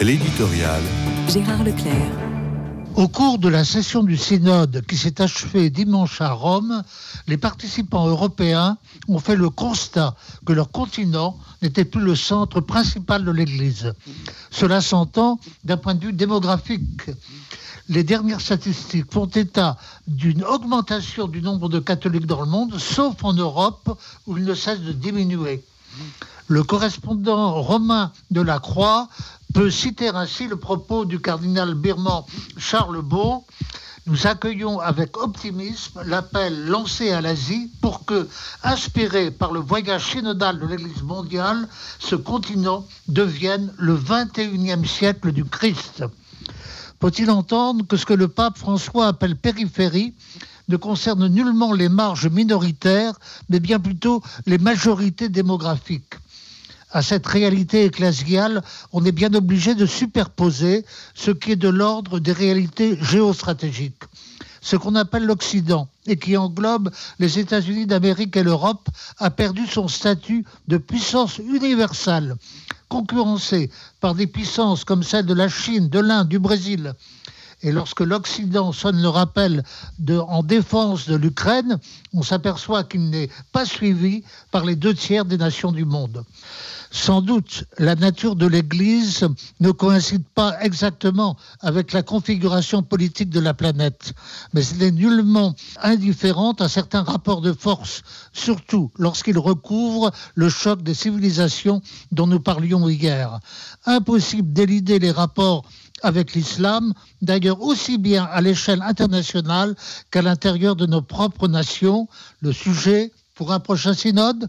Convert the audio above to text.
L'éditorial. Gérard Leclerc. Au cours de la session du synode qui s'est achevée dimanche à Rome, les participants européens ont fait le constat que leur continent n'était plus le centre principal de l'Église. Cela s'entend d'un point de vue démographique. Les dernières statistiques font état d'une augmentation du nombre de catholiques dans le monde, sauf en Europe où il ne cesse de diminuer. Le correspondant romain de la Croix peut citer ainsi le propos du cardinal birman Charles Beau. Nous accueillons avec optimisme l'appel lancé à l'Asie pour que, inspiré par le voyage synodal de l'Église mondiale, ce continent devienne le 21e siècle du Christ. Faut-il entendre que ce que le pape François appelle périphérie ne concerne nullement les marges minoritaires, mais bien plutôt les majorités démographiques? À cette réalité ecclésiale, on est bien obligé de superposer ce qui est de l'ordre des réalités géostratégiques. Ce qu'on appelle l'Occident et qui englobe les États-Unis d'Amérique et l'Europe a perdu son statut de puissance universelle, concurrencée par des puissances comme celles de la Chine, de l'Inde, du Brésil. Et lorsque l'Occident sonne le rappel en défense de l'Ukraine, on s'aperçoit qu'il n'est pas suivi par les deux tiers des nations du monde. Sans doute, la nature de l'Église ne coïncide pas exactement avec la configuration politique de la planète, mais elle est nullement indifférente à certains rapports de force, surtout lorsqu'ils recouvrent le choc des civilisations dont nous parlions hier. Impossible d'élider les rapports avec l'islam, d'ailleurs aussi bien à l'échelle internationale qu'à l'intérieur de nos propres nations. Le sujet pour un prochain synode?